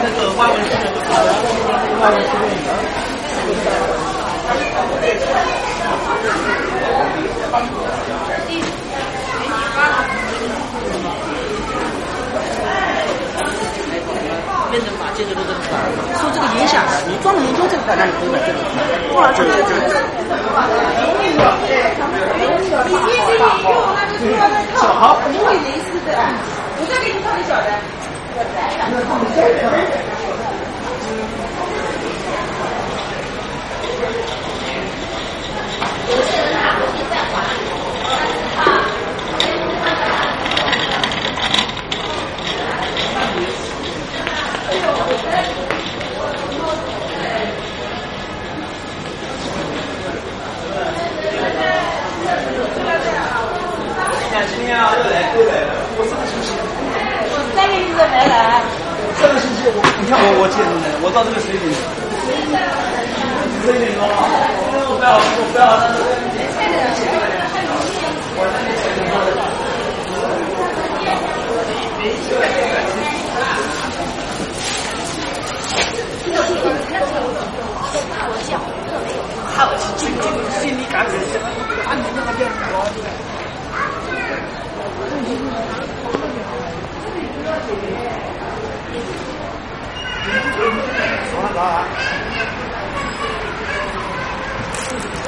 那个外文系的，外文系变成马街的这个受这个影响，你专门研究这个在哪里可以买这个？哇，这个这个。好，因为类似的，我再给你放点小的。今天啊，又来。又来了。我上个星期，我三个星期没来。上个星期我，你看我我几点钟来？我到这个十一点。十一点钟。钟啊！我不要，我不要。我那边。没事心心心里感觉是，啊，你那边我。好了，好了。可能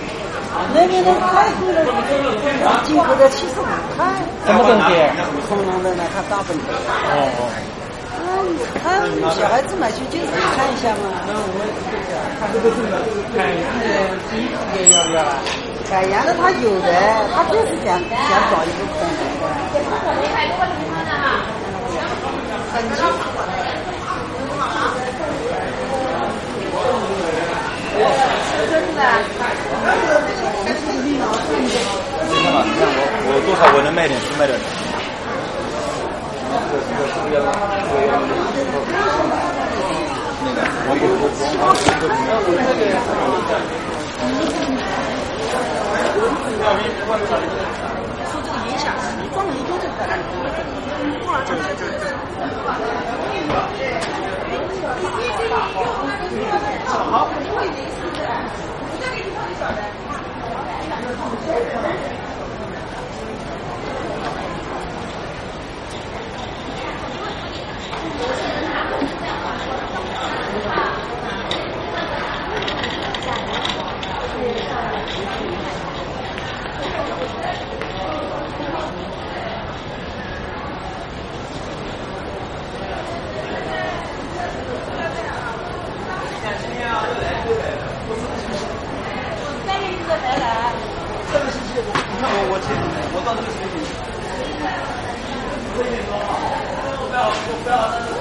那边的太贵了，进口的七十五块。什么东西？恐龙的呢，它大本的。哦哦。啊，小孩子买去就是看一下嘛。那我们看这个是海洋的第一次也要不要啊？海洋的他有的，他就是想想找一个恐龙的。很你看嘛，你看我我多少我能卖点就卖点。那个，这个影响，你专门研究这个在哪里可以买这个？哇，这个这个。好，因为类似的，我再给你放点小的。三个星期没来。上个星期我，你看我我记得呢，我到这个水平。不要我不要。